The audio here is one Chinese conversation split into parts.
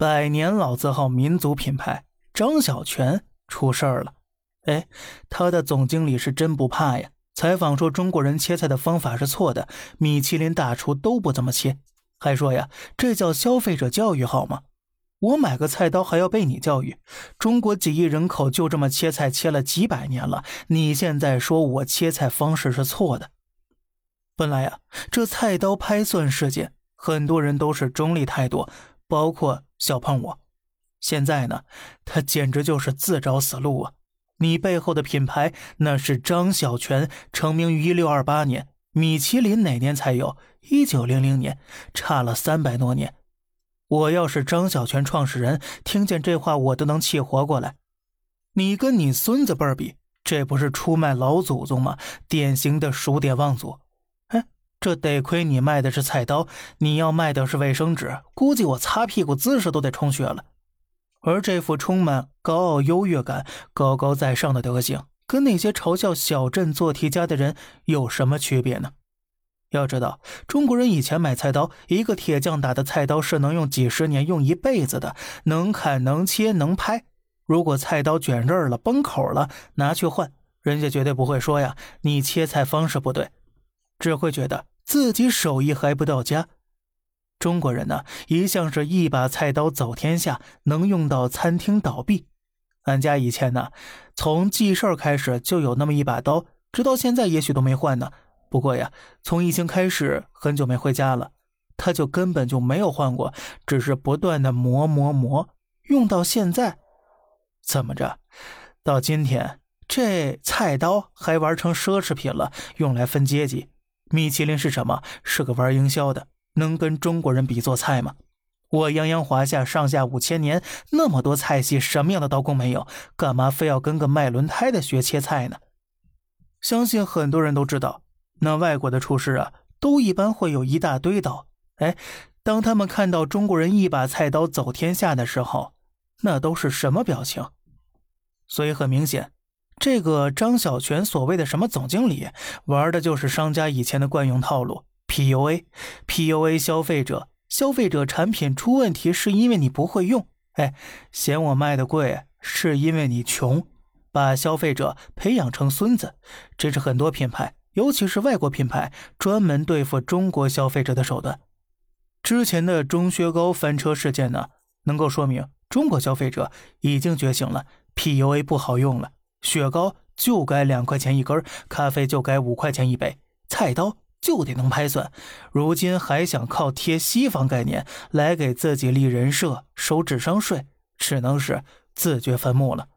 百年老字号民族品牌张小泉出事儿了。哎，他的总经理是真不怕呀！采访说中国人切菜的方法是错的，米其林大厨都不这么切，还说呀，这叫消费者教育好吗？我买个菜刀还要被你教育？中国几亿人口就这么切菜切了几百年了，你现在说我切菜方式是错的？本来呀，这菜刀拍蒜事件，很多人都是中立态度，包括小胖我。现在呢，他简直就是自找死路啊！你背后的品牌那是张小泉，成名于一六二八年，米其林哪年才有？一九零零年，差了三百多年。我要是张小泉创始人，听见这话我都能气活过来。你跟你孙子辈儿比，这不是出卖老祖宗吗？典型的数典忘祖。这得亏你卖的是菜刀，你要卖的是卫生纸，估计我擦屁股姿势都得充血了。而这副充满高傲优越感、高高在上的德行，跟那些嘲笑小镇做题家的人有什么区别呢？要知道，中国人以前买菜刀，一个铁匠打的菜刀是能用几十年、用一辈子的，能砍、能切、能拍。如果菜刀卷刃了、崩口了，拿去换，人家绝对不会说呀，你切菜方式不对，只会觉得自己手艺还不到家。中国人呢，一向是一把菜刀走天下，能用到餐厅倒闭。俺家以前呢，从记事儿开始就有那么一把刀，直到现在也许都没换呢。不过呀，从疫情开始很久没回家了，他就根本就没有换过，只是不断的磨磨磨，用到现在。怎么着？到今天这菜刀还玩成奢侈品了，用来分阶级？米其林是什么？是个玩营销的。能跟中国人比做菜吗？我泱泱华夏上下五千年，那么多菜系，什么样的刀工没有？干嘛非要跟个卖轮胎的学切菜呢？相信很多人都知道，那外国的厨师啊，都一般会有一大堆刀。哎，当他们看到中国人一把菜刀走天下的时候，那都是什么表情？所以很明显，这个张小泉所谓的什么总经理，玩的就是商家以前的惯用套路。PUA，PUA 消费者，消费者产品出问题是因为你不会用，哎，嫌我卖的贵是因为你穷，把消费者培养成孙子，这是很多品牌，尤其是外国品牌专门对付中国消费者的手段。之前的钟薛高翻车事件呢，能够说明中国消费者已经觉醒了，PUA 不好用了，雪糕就该两块钱一根，咖啡就该五块钱一杯，菜刀。就得能拍算，如今还想靠贴西方概念来给自己立人设、收智商税，只能是自掘坟墓了。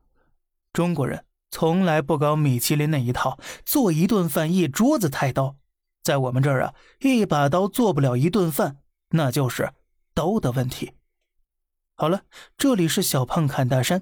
中国人从来不搞米其林那一套，做一顿饭一桌子菜刀，在我们这儿啊，一把刀做不了一顿饭，那就是刀的问题。好了，这里是小胖侃大山，